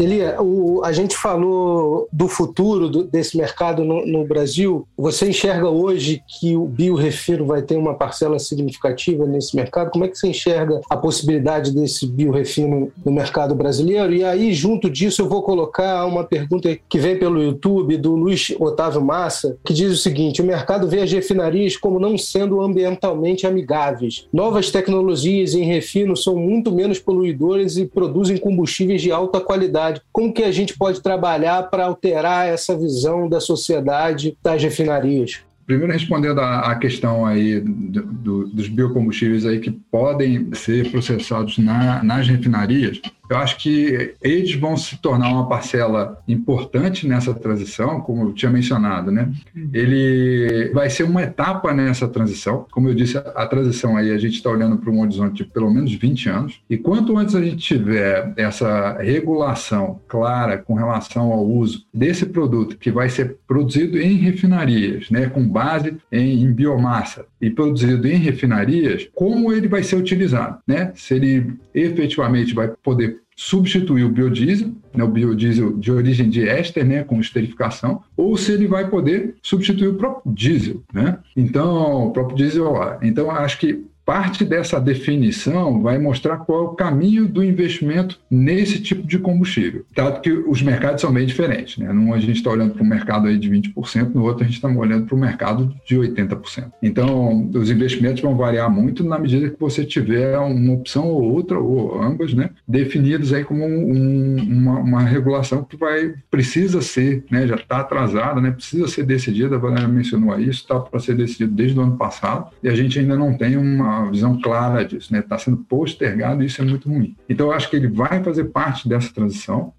Elia, o, a gente falou do futuro do, desse mercado no, no, Brasil. Você enxerga hoje que o biorefino vai ter uma parcela significativa nesse mercado? Como é que você enxerga a possibilidade desse biorefino no mercado brasileiro? E aí, junto disso, eu vou colocar uma pergunta que vem pelo YouTube do Luiz Otávio Massa, que diz o seguinte: o mercado vê as refinarias como não sendo ambientalmente amigáveis. Novas tecnologias em refino são muito menos poluidoras e produzem combustíveis de alta qualidade sociedade, como que a gente pode trabalhar para alterar essa visão da sociedade das refinarias? Primeiro, respondendo à questão aí do, do, dos biocombustíveis aí que podem ser processados na, nas refinarias, eu acho que eles vão se tornar uma parcela importante nessa transição, como eu tinha mencionado, né? Ele vai ser uma etapa nessa transição. Como eu disse, a transição aí a gente está olhando para um horizonte de pelo menos 20 anos. E quanto antes a gente tiver essa regulação clara com relação ao uso desse produto que vai ser produzido em refinarias, né, com base em, em biomassa e produzido em refinarias, como ele vai ser utilizado, né? Se ele efetivamente vai poder substituir o biodiesel, né, o biodiesel de origem de éster, né, com esterificação, ou se ele vai poder substituir o próprio diesel, né? Então, o próprio diesel, então acho que Parte dessa definição vai mostrar qual é o caminho do investimento nesse tipo de combustível, dado que os mercados são bem diferentes. Né? Num a gente está olhando para um mercado aí de 20%, no outro a gente está olhando para um mercado de 80%. Então, os investimentos vão variar muito na medida que você tiver uma opção ou outra, ou ambas, né? definidos aí como um, uma, uma, regulação que vai precisa ser, né? já está atrasada, né? precisa ser decidida, a Valéria mencionou isso, está para ser decidido desde o ano passado, e a gente ainda não tem uma uma visão clara disso, né? Está sendo postergado e isso é muito ruim. Então, eu acho que ele vai fazer parte dessa transição.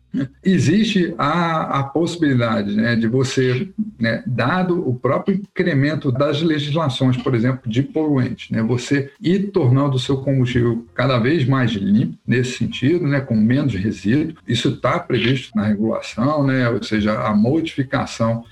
Existe a, a possibilidade né, de você, né, dado o próprio incremento das legislações, por exemplo, de poluentes, né, você ir tornando o seu combustível cada vez mais limpo nesse sentido, né, com menos resíduo. Isso está previsto na regulação, né, ou seja, a modificação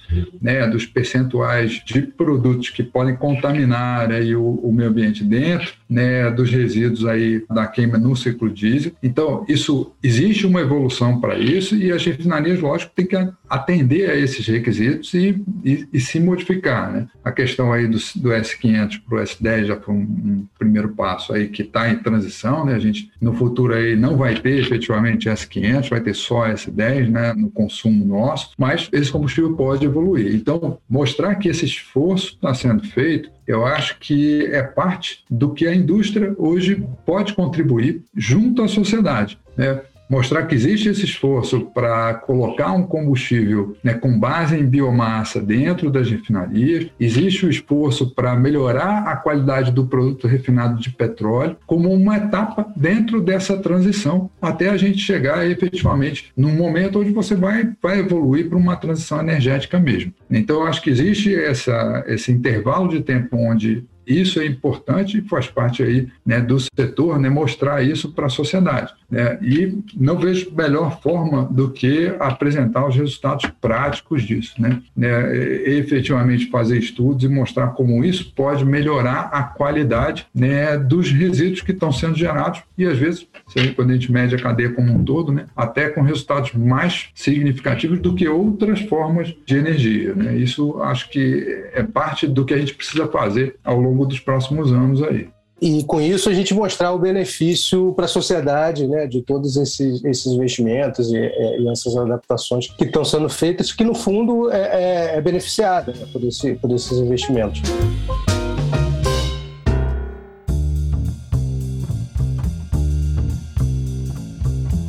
né, dos percentuais de produtos que podem contaminar aí, o, o meio ambiente dentro né, dos resíduos aí da queima no ciclo diesel. Então, isso existe uma evolução para isso e as refinarias, lógico, têm que atender a esses requisitos e, e, e se modificar. Né? A questão aí do, do S500 para o S10 já foi um, um, primeiro passo aí que está em transição. Né? A gente, no futuro, aí não vai ter efetivamente S500, vai ter só S10 né, no consumo nosso, mas esse combustível pode evoluir. Então, mostrar que esse esforço está sendo feito eu acho que é parte do que a indústria hoje pode contribuir junto à sociedade. Né? mostrar que existe esse esforço para colocar um combustível né, com base em biomassa dentro das refinarias, existe o esforço para melhorar a qualidade do produto refinado de petróleo como uma etapa dentro dessa transição, até a gente chegar efetivamente num momento onde você vai, vai evoluir para uma transição energética mesmo. Então, eu acho que existe essa, esse intervalo de tempo onde isso é importante e faz parte aí né, do setor né, mostrar isso para a sociedade. Né? E não vejo melhor forma do que apresentar os resultados práticos disso. Né? né efetivamente fazer estudos e mostrar como isso pode melhorar a qualidade né, dos resíduos que estão sendo gerados e às vezes, quando a gente mede a cadeia como um todo, né, até com resultados mais significativos do que outras formas de energia. Né? Isso acho que é parte do que a gente precisa fazer ao longo dos próximos anos aí. E com isso a gente mostrar o benefício para a sociedade né, de todos esses, esses investimentos e, e, essas adaptações que estão sendo feitas, que no fundo é, é, é beneficiada né, por, esse, por esses investimentos.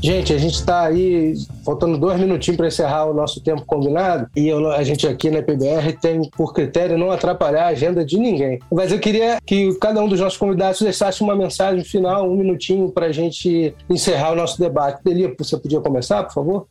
Gente, a gente está aí faltando dois minutinhos para encerrar o nosso tempo combinado e eu, a gente aqui na PBR tem por critério não atrapalhar a agenda de ninguém. Mas eu queria que cada um dos nossos convidados deixasse uma mensagem final, um minutinho para a gente encerrar o nosso debate. Delia, você podia começar, por favor?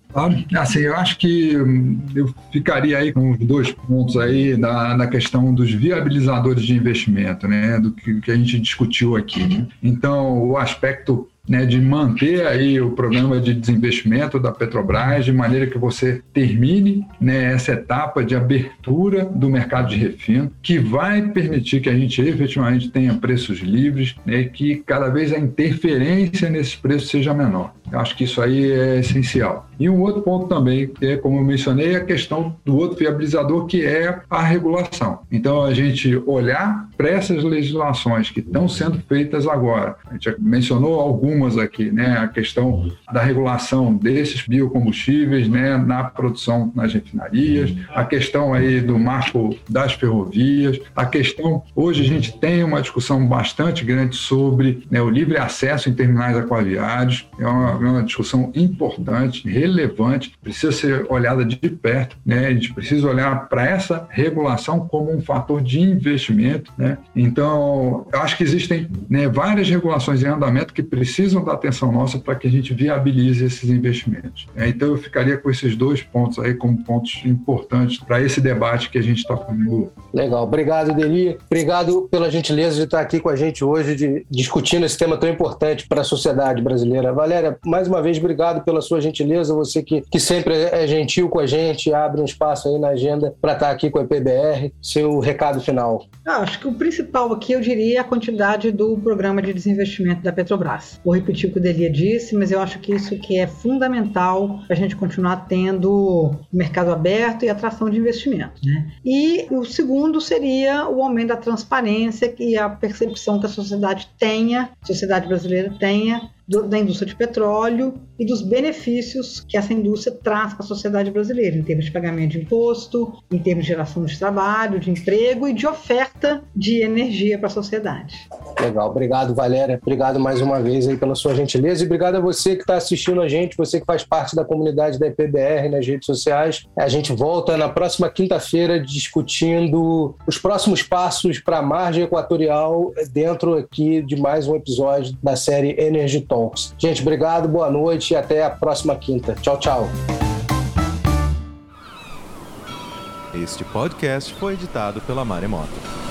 Assim, eu acho que hum, eu ficaria aí com os dois pontos aí na, na questão dos viabilizadores de investimento, né, do que, que a gente discutiu aqui. Né? Então, o aspecto né, de manter aí o programa de desinvestimento da Petrobras de maneira que você termine né, essa etapa de abertura do mercado de refino, que vai permitir que a gente efetivamente tenha preços livres né, e que cada vez a interferência nesses preços seja menor. Eu acho que isso aí é essencial. E um outro ponto também, que é, como eu mencionei, a questão do outro viabilizador, que é a regulação. Então, a gente olhar para essas legislações que estão sendo feitas agora, a gente mencionou algumas aqui, né? A questão da regulação desses biocombustíveis, né? Na produção nas refinarias, a questão aí do marco das ferrovias, a questão, hoje a gente tem uma discussão bastante grande sobre né, o livre acesso em terminais aquaviários, é uma, é uma discussão importante, relevante, precisa ser olhada de perto, né? A gente precisa olhar para essa regulação como um fator de investimento, né? Então, eu acho que existem né, várias regulações em andamento que precisam da atenção nossa para que a gente viabilize esses investimentos. É, então, eu ficaria com esses dois pontos aí como pontos importantes para esse debate que a gente está fazendo. Legal, obrigado, Deli. Obrigado pela gentileza de estar aqui com a gente hoje, de, discutindo esse tema tão importante para a sociedade brasileira. Valéria, mais uma vez, obrigado pela sua gentileza você que, que sempre é gentil com a gente, abre um espaço aí na agenda para estar tá aqui com a PBR. Seu recado final. Ah, acho que o principal aqui eu diria é a quantidade do programa de desinvestimento da Petrobras. Vou repetir o que o Delia disse, mas eu acho que isso que é fundamental para a gente continuar tendo mercado aberto e atração de investimento. Né? E o segundo seria o aumento da transparência e a percepção que a sociedade tenha, a sociedade brasileira tenha do, da indústria de petróleo e dos benefícios que essa indústria traz para a sociedade brasileira, em termos de pagamento de imposto, em termos de geração de trabalho, de emprego e de oferta de energia para a sociedade. Legal, obrigado Valéria, obrigado mais uma vez aí pela sua gentileza e obrigado a você que está assistindo a gente, você que faz parte da comunidade da IPBR nas redes sociais. A gente volta na próxima quinta-feira discutindo os próximos passos para a margem equatorial dentro aqui de mais um episódio da série Energy Talks. Gente, obrigado, boa noite e até a próxima quinta. Tchau, tchau. Este podcast foi editado pela Maremoto.